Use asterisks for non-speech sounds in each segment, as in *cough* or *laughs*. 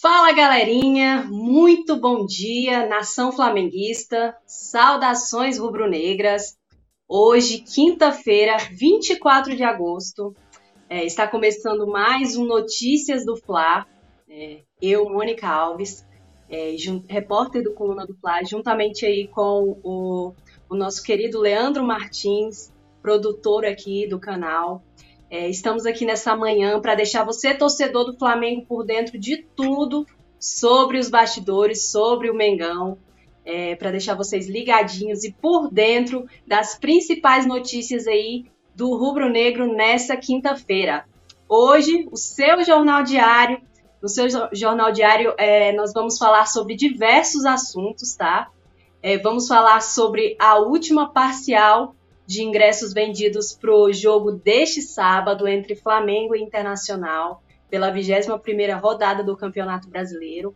Fala galerinha, muito bom dia, nação flamenguista, saudações rubro-negras. Hoje, quinta-feira, 24 de agosto, é, está começando mais um Notícias do Fla. É, eu, Mônica Alves, é, repórter do Coluna do Fla, juntamente aí com o, o nosso querido Leandro Martins, produtor aqui do canal. É, estamos aqui nessa manhã para deixar você, torcedor do Flamengo, por dentro de tudo sobre os bastidores, sobre o Mengão, é, para deixar vocês ligadinhos e por dentro das principais notícias aí do Rubro Negro nessa quinta-feira. Hoje, o seu jornal diário, no seu jornal diário, é, nós vamos falar sobre diversos assuntos, tá? É, vamos falar sobre a última parcial de ingressos vendidos para o jogo deste sábado entre Flamengo e Internacional, pela 21ª rodada do Campeonato Brasileiro.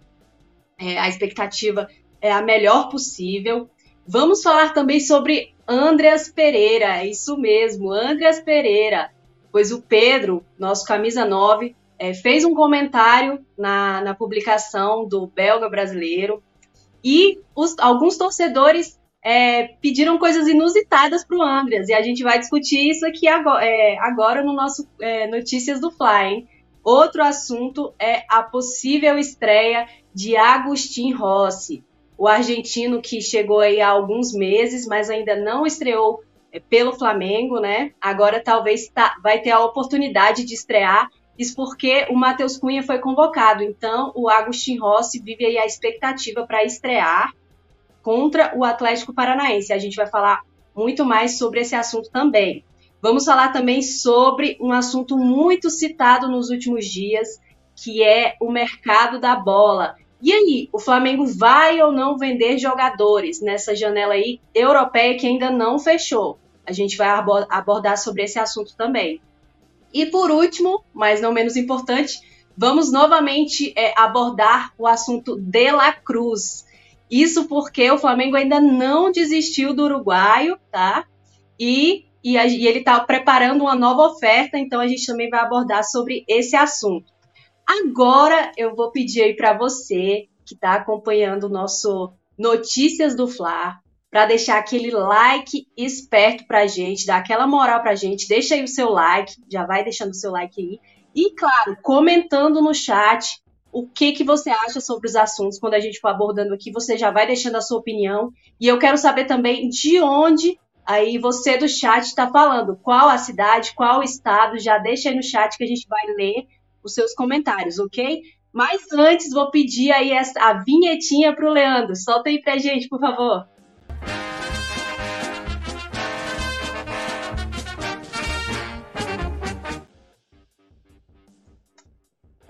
É, a expectativa é a melhor possível. Vamos falar também sobre Andreas Pereira, é isso mesmo, Andreas Pereira, pois o Pedro, nosso camisa 9, é, fez um comentário na, na publicação do Belga Brasileiro e os, alguns torcedores é, pediram coisas inusitadas para o Andreas, e a gente vai discutir isso aqui agora, é, agora no nosso é, Notícias do Fly. Hein? Outro assunto é a possível estreia de Agustin Rossi, o argentino que chegou aí há alguns meses, mas ainda não estreou é, pelo Flamengo, né? Agora talvez tá, vai ter a oportunidade de estrear, isso porque o Matheus Cunha foi convocado. Então, o Agustin Rossi vive aí a expectativa para estrear contra o Atlético Paranaense. A gente vai falar muito mais sobre esse assunto também. Vamos falar também sobre um assunto muito citado nos últimos dias, que é o mercado da bola. E aí, o Flamengo vai ou não vender jogadores nessa janela aí europeia que ainda não fechou? A gente vai abordar sobre esse assunto também. E por último, mas não menos importante, vamos novamente é, abordar o assunto de La Cruz. Isso porque o Flamengo ainda não desistiu do uruguaio, tá? E, e, a, e ele está preparando uma nova oferta, então a gente também vai abordar sobre esse assunto. Agora eu vou pedir aí para você que está acompanhando o nosso Notícias do Fla, para deixar aquele like esperto para gente, dar aquela moral para gente, deixa aí o seu like, já vai deixando o seu like aí. E claro, comentando no chat o que, que você acha sobre os assuntos quando a gente for abordando aqui. Você já vai deixando a sua opinião. E eu quero saber também de onde aí você do chat está falando. Qual a cidade, qual o estado. Já deixa aí no chat que a gente vai ler os seus comentários, ok? Mas antes, vou pedir aí a vinhetinha para o Leandro. Solta aí para gente, por favor.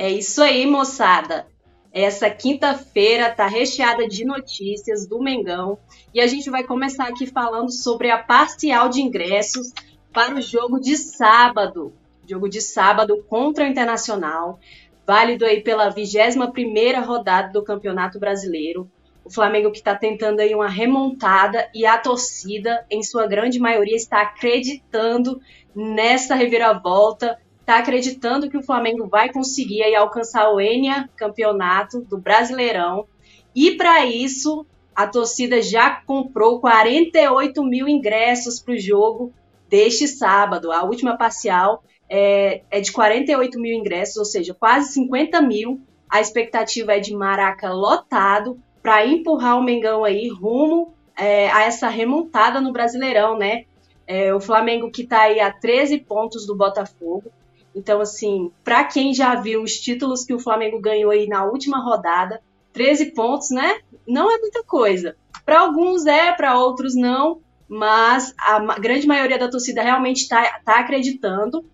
É isso aí, moçada. Essa quinta-feira tá recheada de notícias do Mengão e a gente vai começar aqui falando sobre a parcial de ingressos para o jogo de sábado. Jogo de sábado contra o Internacional, válido aí pela 21ª rodada do Campeonato Brasileiro. O Flamengo que está tentando aí uma remontada e a torcida, em sua grande maioria, está acreditando nessa reviravolta está acreditando que o Flamengo vai conseguir aí, alcançar o Enia campeonato do Brasileirão. E para isso, a torcida já comprou 48 mil ingressos para o jogo deste sábado. A última parcial é, é, de 48 mil ingressos, ou seja, quase 50 mil. A expectativa é de Maraca lotado para empurrar o Mengão aí rumo é, a essa remontada no Brasileirão, né? É, o Flamengo que está aí a 13 pontos do Botafogo, então, assim, para quem já viu os títulos que o Flamengo ganhou aí na última rodada, 13 pontos, né? Não é muita coisa. Para alguns é, para outros não, mas a grande maioria da torcida realmente está tá acreditando.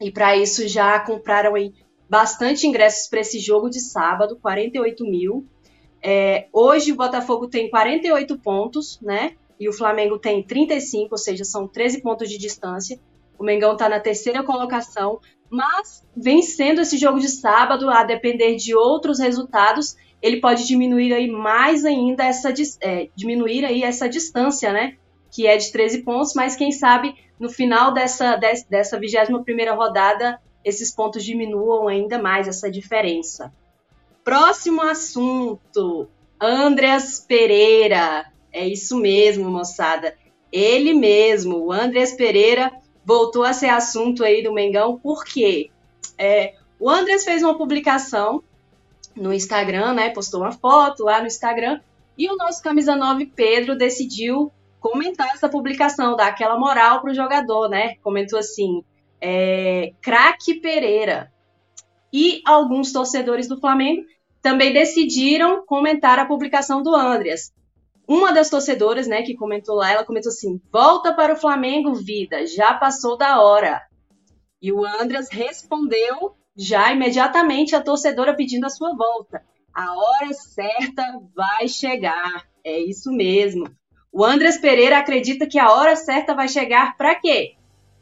E para isso já compraram aí bastante ingressos para esse jogo de sábado, 48 mil. É, hoje o Botafogo tem 48 pontos, né? E o Flamengo tem 35, ou seja, são 13 pontos de distância. O Mengão está na terceira colocação, mas vencendo esse jogo de sábado, a depender de outros resultados, ele pode diminuir aí mais ainda essa é, diminuir aí essa distância, né? Que é de 13 pontos, mas quem sabe no final dessa, dessa 21 primeira rodada esses pontos diminuam ainda mais essa diferença. Próximo assunto, Andreas Pereira. É isso mesmo, moçada. Ele mesmo, o Andreas Pereira, voltou a ser assunto aí do Mengão, por quê? É, o Andreas fez uma publicação no Instagram, né? Postou uma foto lá no Instagram, e o nosso camisa 9 Pedro decidiu comentar essa publicação, dar aquela moral pro jogador, né? Comentou assim: é, craque Pereira. E alguns torcedores do Flamengo também decidiram comentar a publicação do Andreas. Uma das torcedoras, né, que comentou lá, ela comentou assim: volta para o Flamengo, vida, já passou da hora. E o Andreas respondeu já imediatamente a torcedora pedindo a sua volta. A hora certa vai chegar. É isso mesmo. O Andres Pereira acredita que a hora certa vai chegar para quê?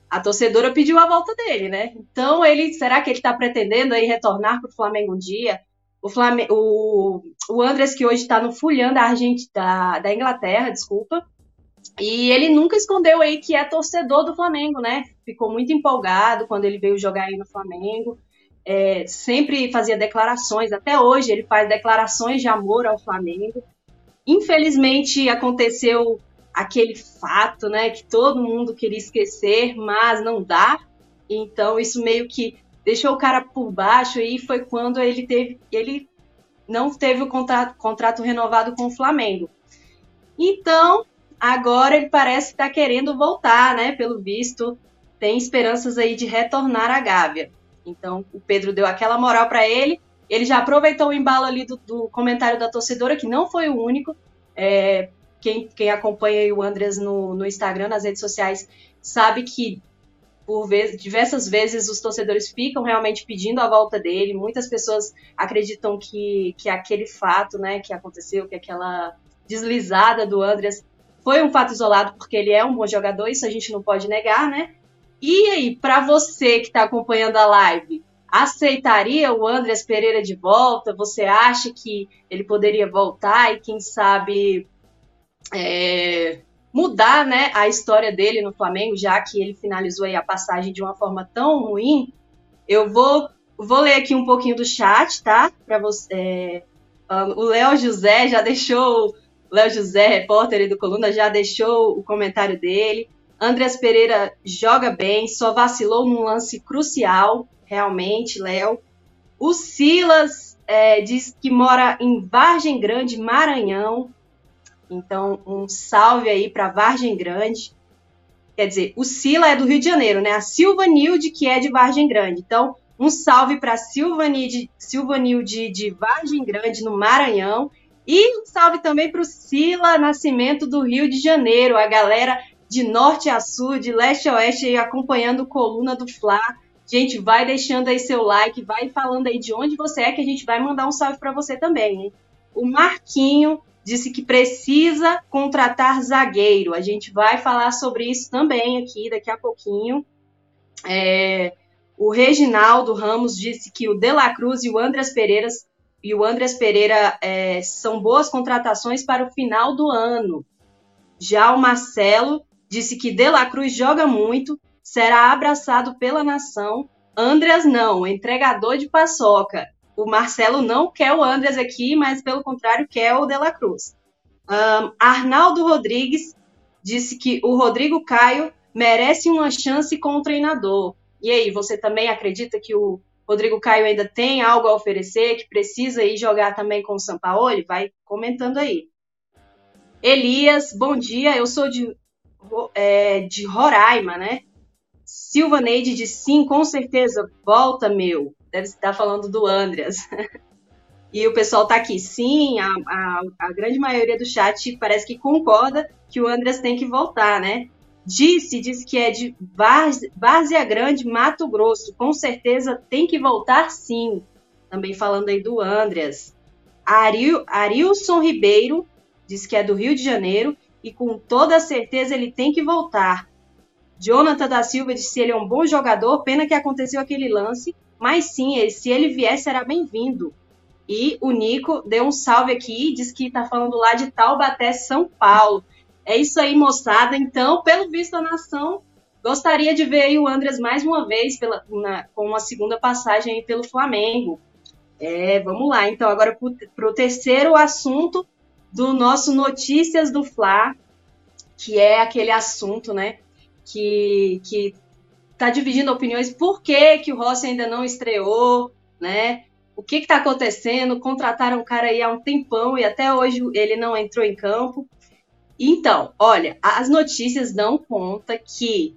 A torcedora pediu a volta dele, né? Então ele, será que ele está pretendendo aí retornar para o Flamengo um dia? O, Flamengo, o, o Andres que hoje está no Fulham da, Argent, da, da Inglaterra, desculpa, e ele nunca escondeu aí que é torcedor do Flamengo, né? Ficou muito empolgado quando ele veio jogar aí no Flamengo. É, sempre fazia declarações, até hoje ele faz declarações de amor ao Flamengo. Infelizmente aconteceu aquele fato, né, que todo mundo queria esquecer, mas não dá. Então isso meio que deixou o cara por baixo e foi quando ele teve, ele não teve o contrato, contrato renovado com o Flamengo. Então agora ele parece estar tá querendo voltar, né? Pelo visto, tem esperanças aí de retornar à Gávea. Então o Pedro deu aquela moral para ele ele já aproveitou o embalo ali do, do comentário da torcedora, que não foi o único. É, quem, quem acompanha o Andres no, no Instagram, nas redes sociais, sabe que por vezes, diversas vezes os torcedores ficam realmente pedindo a volta dele. Muitas pessoas acreditam que, que aquele fato, né, que aconteceu, que aquela deslizada do Andres foi um fato isolado, porque ele é um bom jogador, isso a gente não pode negar, né? E aí, para você que está acompanhando a live, aceitaria o Andreas Pereira de volta? Você acha que ele poderia voltar e, quem sabe, é, mudar né, a história dele no Flamengo, já que ele finalizou a passagem de uma forma tão ruim? Eu vou, vou ler aqui um pouquinho do chat, tá? Para você. É, o Léo José já deixou. Léo José, repórter do Coluna, já deixou o comentário dele. Andreas Pereira joga bem, só vacilou num lance crucial realmente, Léo. O Silas é, diz que mora em Vargem Grande, Maranhão. Então, um salve aí para Vargem Grande. Quer dizer, o Sila é do Rio de Janeiro, né? A Silvanilde, que é de Vargem Grande. Então, um salve para Silvanilde, Silvanilde de Vargem Grande, no Maranhão. E um salve também para o Sila Nascimento do Rio de Janeiro, a galera de norte a sul, de leste a oeste, acompanhando Coluna do Fla. Gente, vai deixando aí seu like, vai falando aí de onde você é, que a gente vai mandar um salve para você também. Hein? O Marquinho disse que precisa contratar zagueiro. A gente vai falar sobre isso também aqui daqui a pouquinho. É, o Reginaldo Ramos disse que o De La Cruz e o Andrés Pereira, e o Andrés Pereira é, são boas contratações para o final do ano. Já o Marcelo disse que De La Cruz joga muito será abraçado pela nação. Andreas não, entregador de paçoca. O Marcelo não quer o Andreas aqui, mas pelo contrário quer o De La Cruz. Um, Arnaldo Rodrigues disse que o Rodrigo Caio merece uma chance com o treinador. E aí, você também acredita que o Rodrigo Caio ainda tem algo a oferecer, que precisa ir jogar também com o Sampaoli? Vai comentando aí. Elias, bom dia. Eu sou de, é, de Roraima, né? Silva Neide diz sim, com certeza, volta meu. Deve estar falando do Andreas. e o pessoal está aqui, sim, a, a, a, grande maioria do chat parece que concorda que o Andreas tem que voltar, né? Disse, disse que é de Várzea Grande, Mato Grosso. Com certeza tem que voltar sim. Também falando aí do Andreas. Aril, Arilson Ribeiro diz que é do Rio de Janeiro e com toda certeza ele tem que voltar. Jonathan da Silva disse que ele é um bom jogador, pena que aconteceu aquele lance, mas sim, se ele vier, será bem-vindo. E o Nico deu um salve aqui, diz que está falando lá de Taubaté, São Paulo. É isso aí, moçada. Então, pelo visto da nação, gostaria de ver o Andres mais uma vez pela, na, com uma segunda passagem pelo Flamengo. É, vamos lá. Então, agora para o terceiro assunto do nosso Notícias do Fla, que é aquele assunto, né, que, que tá dividindo opiniões. Por que, que o Rossi ainda não estreou, né? O que está acontecendo? Contrataram o cara aí há um tempão e até hoje ele não entrou em campo. Então, olha, as notícias dão conta que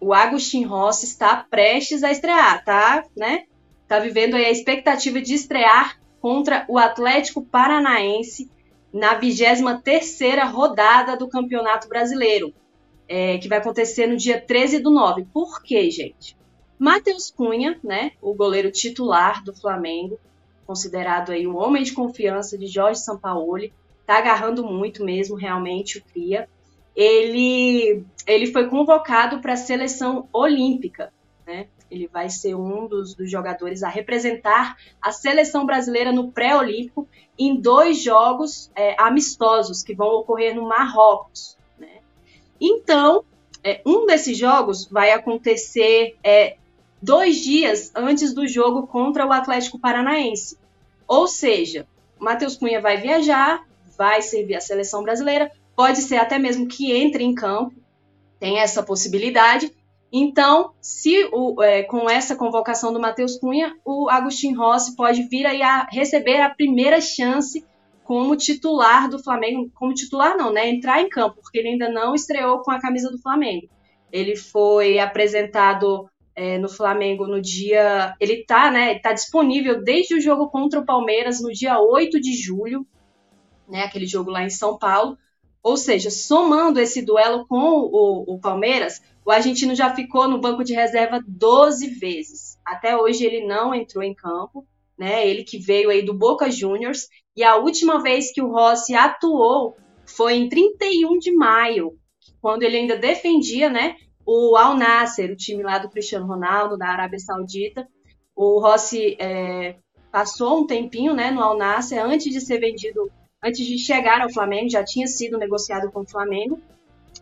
o Agustin Rossi está prestes a estrear, tá? Né? Tá vivendo aí a expectativa de estrear contra o Atlético Paranaense na 23ª rodada do Campeonato Brasileiro, é, que vai acontecer no dia 13 do 9. Por quê, gente? Matheus Cunha, né, o goleiro titular do Flamengo, considerado aí o homem de confiança de Jorge Sampaoli, tá agarrando muito mesmo, realmente, o Cria. Ele, ele foi convocado para a seleção olímpica, né? Ele vai ser um dos, dos jogadores a representar a seleção brasileira no pré-olímpico em dois jogos é, amistosos que vão ocorrer no Marrocos. Então, é, um desses jogos vai acontecer é, dois dias antes do jogo contra o Atlético Paranaense. Ou seja, Matheus Cunha vai viajar, vai servir a seleção brasileira, pode ser até mesmo que entre em campo, tem essa possibilidade, então, se o, é, com essa convocação do Matheus Cunha, o Agostinho Rossi pode vir a receber a primeira chance como titular do Flamengo, como titular não, né? Entrar em campo, porque ele ainda não estreou com a camisa do Flamengo. Ele foi apresentado é, no Flamengo no dia. Ele tá, né? Tá disponível desde o jogo contra o Palmeiras no dia 8 de julho, né? Aquele jogo lá em São Paulo. Ou seja, somando esse duelo com o, o Palmeiras, o argentino já ficou no banco de reserva 12 vezes. Até hoje ele não entrou em campo, né? Ele que veio aí do Boca Juniors e a última vez que o Rossi atuou foi em 31 de maio, quando ele ainda defendia, né, o Al Nasser, o time lá do Cristiano Ronaldo da Arábia Saudita. O Rossi é, passou um tempinho, né, no Al Nasser antes de ser vendido, antes de chegar ao Flamengo, já tinha sido negociado com o Flamengo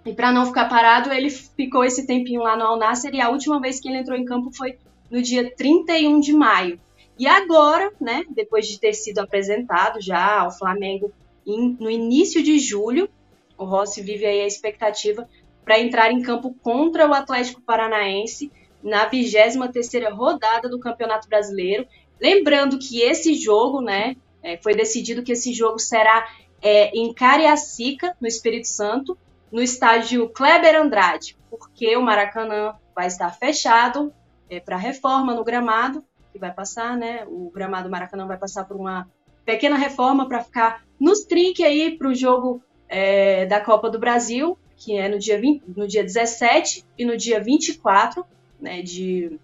e para não ficar parado, ele ficou esse tempinho lá no Al Nasser e a última vez que ele entrou em campo foi no dia 31 de maio. E agora, né, depois de ter sido apresentado já ao Flamengo in, no início de julho, o Rossi vive aí a expectativa para entrar em campo contra o Atlético Paranaense na 23ª rodada do Campeonato Brasileiro. Lembrando que esse jogo, né, é, foi decidido que esse jogo será é, em Cariacica, no Espírito Santo, no estádio Kleber Andrade, porque o Maracanã vai estar fechado é, para reforma no gramado, que vai passar, né? O gramado Maracanã vai passar por uma pequena reforma para ficar nos trinques aí para o jogo é, da Copa do Brasil, que é no dia, 20, no dia 17 e no dia 24 né, de,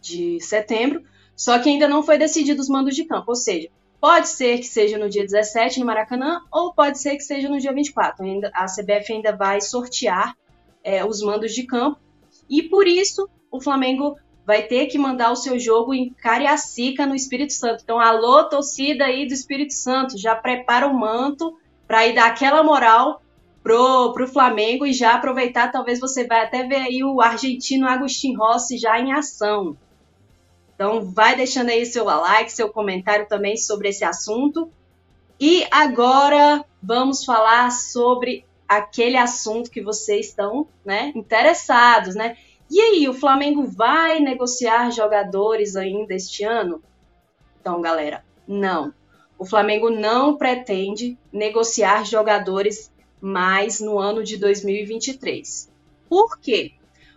de setembro. Só que ainda não foi decidido os mandos de campo, ou seja, Pode ser que seja no dia 17 no Maracanã, ou pode ser que seja no dia 24. Ainda, a CBF ainda vai sortear é, os mandos de campo. E por isso o Flamengo vai ter que mandar o seu jogo em Cariacica, no Espírito Santo. Então, alô, torcida aí do Espírito Santo, já prepara o manto para ir dar aquela moral pro, pro Flamengo e já aproveitar, talvez você vai até ver aí o argentino Agustin Rossi já em ação. Então, vai deixando aí seu like, seu comentário também sobre esse assunto. E agora vamos falar sobre aquele assunto que vocês estão né, interessados, né? E aí, o Flamengo vai negociar jogadores ainda este ano? Então, galera, não. O Flamengo não pretende negociar jogadores mais no ano de 2023. Por quê?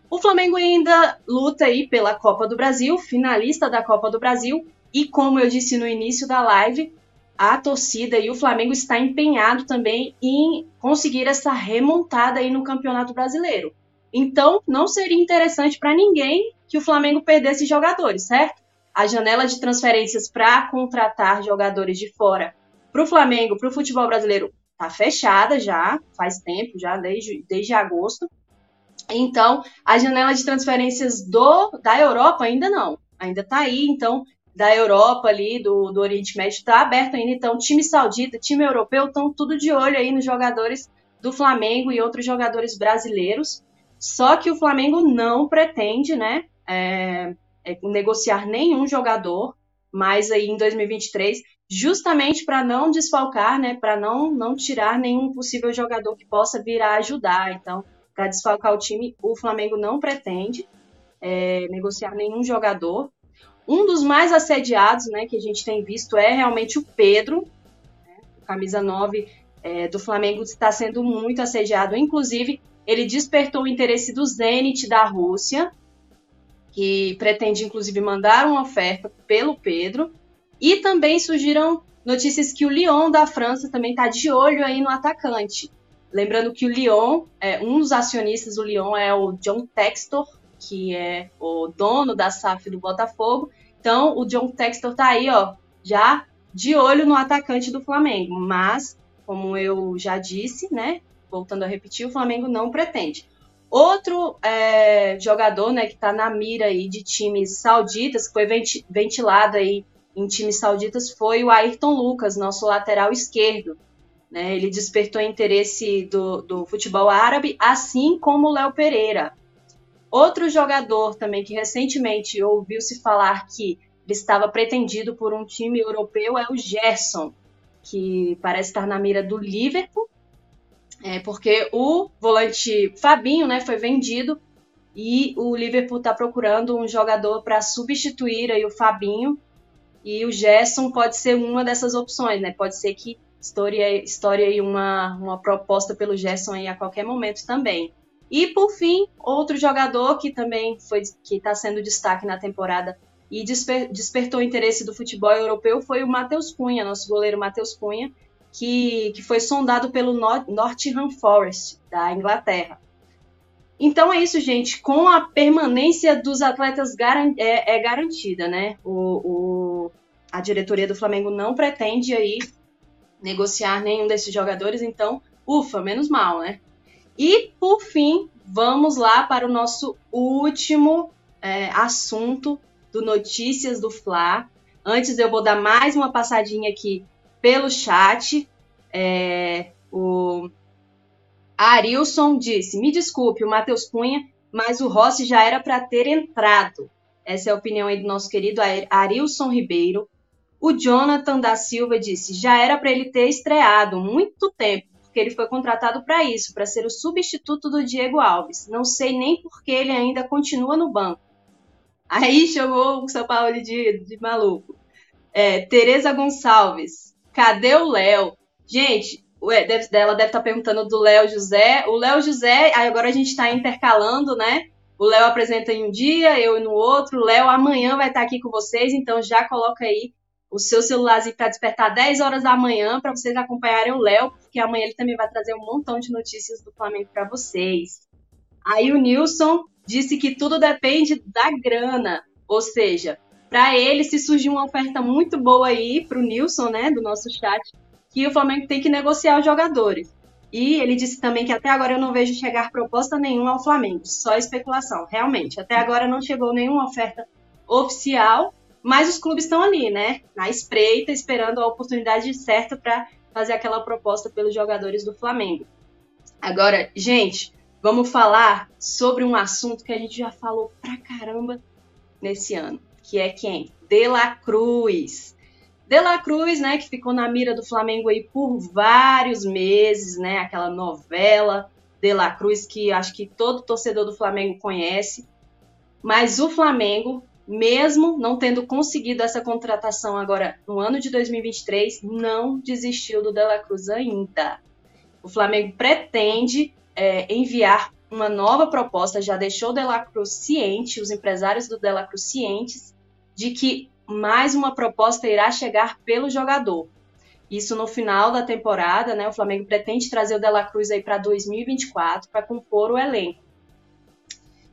O Flamengo ainda luta aí pela Copa do Brasil, finalista da Copa do Brasil, e como eu disse no início da live, a torcida e o Flamengo está empenhado também em conseguir essa remontada aí no Campeonato Brasileiro. Então, não seria interessante para ninguém que o Flamengo perdesse jogadores, certo? A janela de transferências para contratar jogadores de fora para o Flamengo, para o futebol brasileiro, está fechada já, faz tempo, já desde, desde agosto. Então, a janela de transferências do da Europa ainda não, ainda está aí. Então, da Europa ali, do, do Oriente Médio, está aberto ainda. Então, time saudita, time europeu estão tudo de olho aí nos jogadores do Flamengo e outros jogadores brasileiros. Só que o Flamengo não pretende, né, é, é, negociar nenhum jogador mais aí em 2023, justamente para não desfalcar, né, para não não tirar nenhum possível jogador que possa vir a ajudar. Então, para desfalcar o time, o Flamengo não pretende é, negociar nenhum jogador. Um dos mais assediados, né, que a gente tem visto é realmente o Pedro, né, camisa 9 é, do Flamengo está sendo muito assediado. Inclusive, ele despertou o interesse do Zenit da Rússia, que pretende inclusive mandar uma oferta pelo Pedro. E também surgiram notícias que o Lyon da França também está de olho aí no atacante. Lembrando que o Lyon, é, um dos acionistas do Lyon é o John Textor, que é o dono da SAF do Botafogo. Então, o John Textor tá aí, ó, já de olho no atacante do Flamengo. Mas, como eu já disse, né, voltando a repetir, o Flamengo não pretende. Outro é, jogador, né, que está na mira aí de times sauditas, que foi ventilado aí em times sauditas, foi o Ayrton Lucas, nosso lateral esquerdo. Né? Ele despertou interesse do, do futebol árabe, assim como o Léo Pereira. Outro jogador também que recentemente ouviu-se falar que ele estava pretendido por um time europeu é o Gerson, que parece estar na mira do Liverpool, é, porque o volante Fabinho né, foi vendido e o Liverpool está procurando um jogador para substituir aí o Fabinho e o Gerson pode ser uma dessas opções, né? Pode ser que estoure, estoure aí uma, uma proposta pelo Gerson aí a qualquer momento também. E por fim, outro jogador que também foi que está sendo destaque na temporada e desper, despertou o interesse do futebol europeu foi o Matheus Cunha, nosso goleiro Matheus Cunha, que, que foi sondado pelo Nottingham Forest da Inglaterra. Então é isso, gente. Com a permanência dos atletas é, é, garantida, né? O, o, a diretoria do Flamengo não pretende aí negociar nenhum desses jogadores, então, ufa, menos mal, né? E, por fim, vamos lá para o nosso último é, assunto do Notícias do Fla. Antes eu vou dar mais uma passadinha aqui pelo chat. É, o Arilson disse: Me desculpe, o Matheus Cunha, mas o Rossi já era para ter entrado. Essa é a opinião aí do nosso querido Arilson Ribeiro. O Jonathan da Silva disse: já era para ele ter estreado muito tempo, porque ele foi contratado para isso, para ser o substituto do Diego Alves. Não sei nem por que ele ainda continua no banco. Aí *laughs* chamou o São Paulo de, de maluco. É, Tereza Gonçalves, cadê o Léo? Gente, Ué, deve, ela deve estar tá perguntando do Léo José. O Léo José, agora a gente está intercalando, né? O Léo apresenta em um dia, eu no outro. O Léo amanhã vai estar tá aqui com vocês, então já coloca aí o seu celularzinho para despertar 10 horas da manhã para vocês acompanharem o Léo, porque amanhã ele também vai trazer um montão de notícias do Flamengo para vocês. Aí o Nilson disse que tudo depende da grana, ou seja, para ele se surgir uma oferta muito boa aí para o Nilson, né, do nosso chat, que o Flamengo tem que negociar os jogadores. E ele disse também que até agora eu não vejo chegar proposta nenhuma ao Flamengo, só especulação. Realmente, até agora não chegou nenhuma oferta oficial, mas os clubes estão ali, né? Na espreita, esperando a oportunidade certa para fazer aquela proposta pelos jogadores do Flamengo. Agora, gente, vamos falar sobre um assunto que a gente já falou pra caramba nesse ano, que é quem? De La Cruz. De La Cruz, né, que ficou na mira do Flamengo aí por vários meses, né, aquela novela De La Cruz que acho que todo torcedor do Flamengo conhece. Mas o Flamengo, mesmo não tendo conseguido essa contratação agora no ano de 2023, não desistiu do De La Cruz ainda. O Flamengo pretende é, enviar uma nova proposta, já deixou o De La Cruz ciente, os empresários do De La Cruz cientes, de que mais uma proposta irá chegar pelo jogador. Isso no final da temporada, né? O Flamengo pretende trazer o Dela Cruz aí para 2024 para compor o elenco.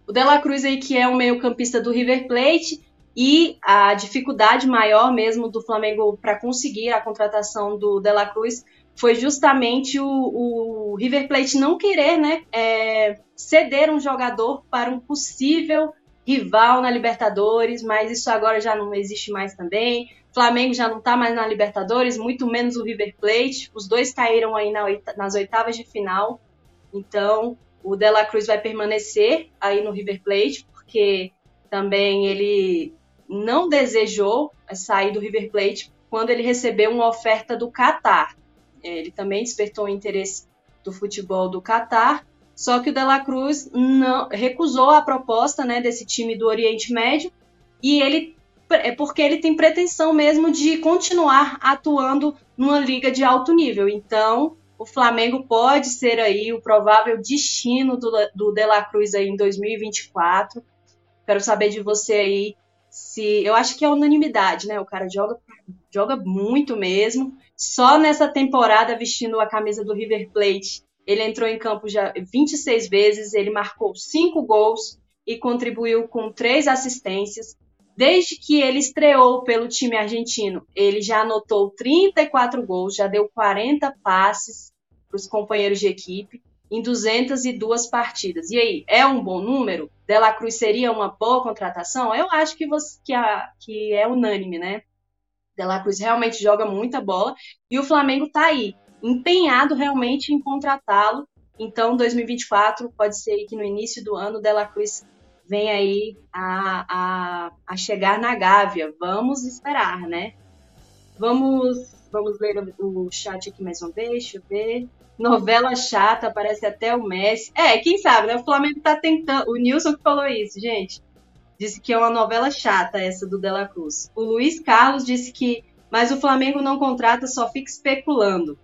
O Dela Cruz aí que é um meio-campista do River Plate e a dificuldade maior mesmo do Flamengo para conseguir a contratação do Dela Cruz foi justamente o, o River Plate não querer, né, é, ceder um jogador para um possível rival na Libertadores, mas isso agora já não existe mais também. Flamengo já não está mais na Libertadores, muito menos o River Plate. Os dois caíram aí nas oitavas de final. Então, o Dela Cruz vai permanecer aí no River Plate, porque também ele não desejou sair do River Plate quando ele recebeu uma oferta do Catar. É, ele também despertou o interesse do futebol do Catar, só que o De La Cruz não, recusou a proposta né, desse time do Oriente Médio e ele é porque ele tem pretensão mesmo de continuar atuando numa liga de alto nível. Então, o Flamengo pode ser aí o provável destino do, do De La Cruz aí em 2024. Quero saber de você aí se eu acho que é unanimidade, né? O cara joga joga muito mesmo. Só nessa temporada vestindo a camisa do River Plate, ele entrou em campo já 26 vezes, ele marcou 5 gols e contribuiu com três assistências. Desde que ele estreou pelo time argentino, ele já anotou 34 gols, já deu 40 passes para os companheiros de equipe em 202 partidas. E aí, é um bom número? Dela Cruz seria uma boa contratação? Eu acho que, você, que, a, que é unânime, né? Dela Cruz realmente joga muita bola e o Flamengo está aí, empenhado realmente em contratá-lo. Então, 2024 pode ser que no início do ano Dela Cruz vem aí a, a, a chegar na Gávea. Vamos esperar, né? Vamos, vamos ler o, o chat aqui mais uma vez, deixa eu ver. Novela chata, parece até o Messi. É, quem sabe, né? O Flamengo tá tentando. O Nilson que falou isso, gente. Disse que é uma novela chata essa do Dela Cruz. O Luiz Carlos disse que. Mas o Flamengo não contrata, só fica especulando.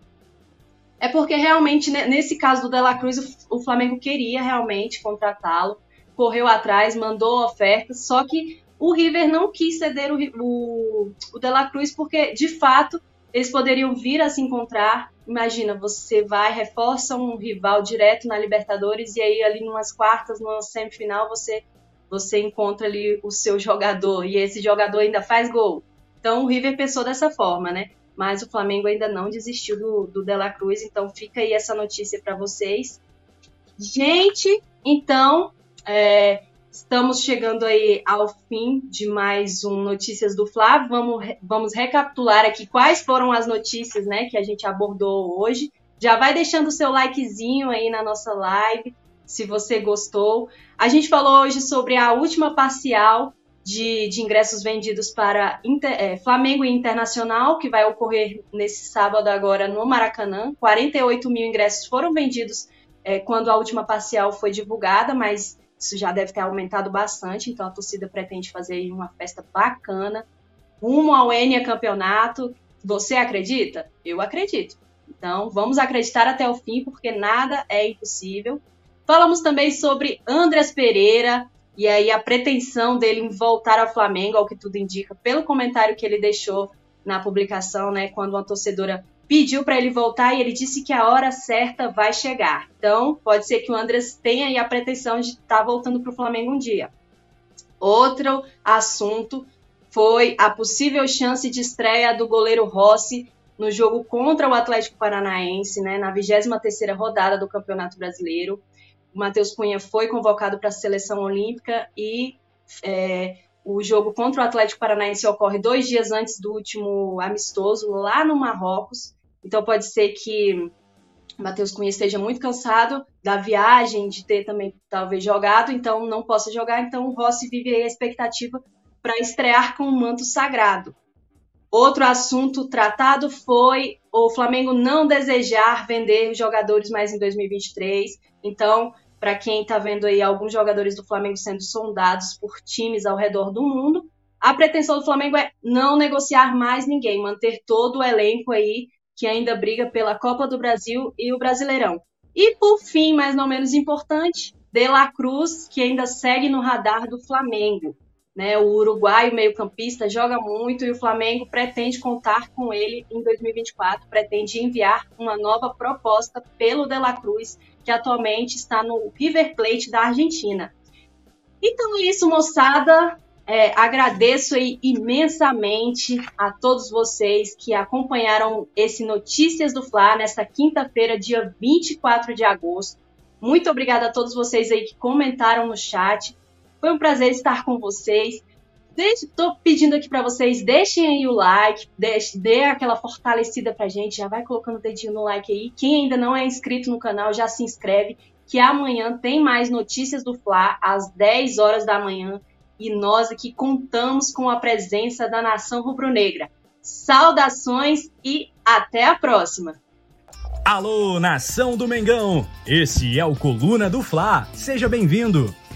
É porque realmente, nesse caso do Dela Cruz, o Flamengo queria realmente contratá-lo correu atrás, mandou ofertas, só que o River não quis ceder o, o, o De La Cruz porque, de fato, eles poderiam vir a se encontrar. Imagina, você vai, reforça um rival direto na Libertadores e aí ali numas quartas, numa semifinal, você você encontra ali o seu jogador e esse jogador ainda faz gol. Então o River pensou dessa forma, né? Mas o Flamengo ainda não desistiu do, do De La Cruz, então fica aí essa notícia para vocês. Gente, então é, estamos chegando aí ao fim de mais um Notícias do Flávio. Vamos, vamos recapitular aqui quais foram as notícias né, que a gente abordou hoje. Já vai deixando o seu likezinho aí na nossa live, se você gostou. A gente falou hoje sobre a última parcial de, de ingressos vendidos para Inter, é, Flamengo e Internacional, que vai ocorrer nesse sábado agora no Maracanã. 48 mil ingressos foram vendidos é, quando a última parcial foi divulgada, mas isso já deve ter aumentado bastante, então a torcida pretende fazer uma festa bacana, rumo ao Enia campeonato. Você acredita? Eu acredito. Então vamos acreditar até o fim, porque nada é impossível. Falamos também sobre Andrés Pereira e aí a pretensão dele em voltar ao Flamengo, ao que tudo indica, pelo comentário que ele deixou na publicação, né, quando uma torcedora pediu para ele voltar e ele disse que a hora certa vai chegar. Então, pode ser que o Andrés tenha a pretensão de estar tá voltando para o Flamengo um dia. Outro assunto foi a possível chance de estreia do goleiro Rossi no jogo contra o Atlético Paranaense, né, na 23ª rodada do Campeonato Brasileiro. O Matheus Cunha foi convocado para a seleção olímpica e é, o jogo contra o Atlético Paranaense ocorre dois dias antes do último amistoso, lá no Marrocos. Então pode ser que Matheus Cunha esteja muito cansado da viagem, de ter também talvez jogado, então não possa jogar. Então o Rossi vive aí a expectativa para estrear com o manto sagrado. Outro assunto tratado foi o Flamengo não desejar vender jogadores mais em 2023. Então, para quem está vendo aí alguns jogadores do Flamengo sendo sondados por times ao redor do mundo, a pretensão do Flamengo é não negociar mais ninguém, manter todo o elenco aí que ainda briga pela Copa do Brasil e o Brasileirão. E por fim, mas não menos importante, De La Cruz, que ainda segue no radar do Flamengo. Né, o uruguaio meio-campista joga muito e o Flamengo pretende contar com ele em 2024, pretende enviar uma nova proposta pelo De La Cruz, que atualmente está no River Plate da Argentina. Então é isso, moçada. É, agradeço imensamente a todos vocês que acompanharam esse Notícias do Fla nesta quinta-feira, dia 24 de agosto. Muito obrigada a todos vocês aí que comentaram no chat. Foi um prazer estar com vocês. Estou pedindo aqui para vocês, deixem aí o like, deixe, dê aquela fortalecida pra gente, já vai colocando o dedinho no like aí. Quem ainda não é inscrito no canal, já se inscreve, que amanhã tem mais notícias do Fla, às 10 horas da manhã e nós aqui contamos com a presença da nação rubro-negra. Saudações e até a próxima! Alô, nação do Mengão! Esse é o Coluna do Fla. Seja bem-vindo!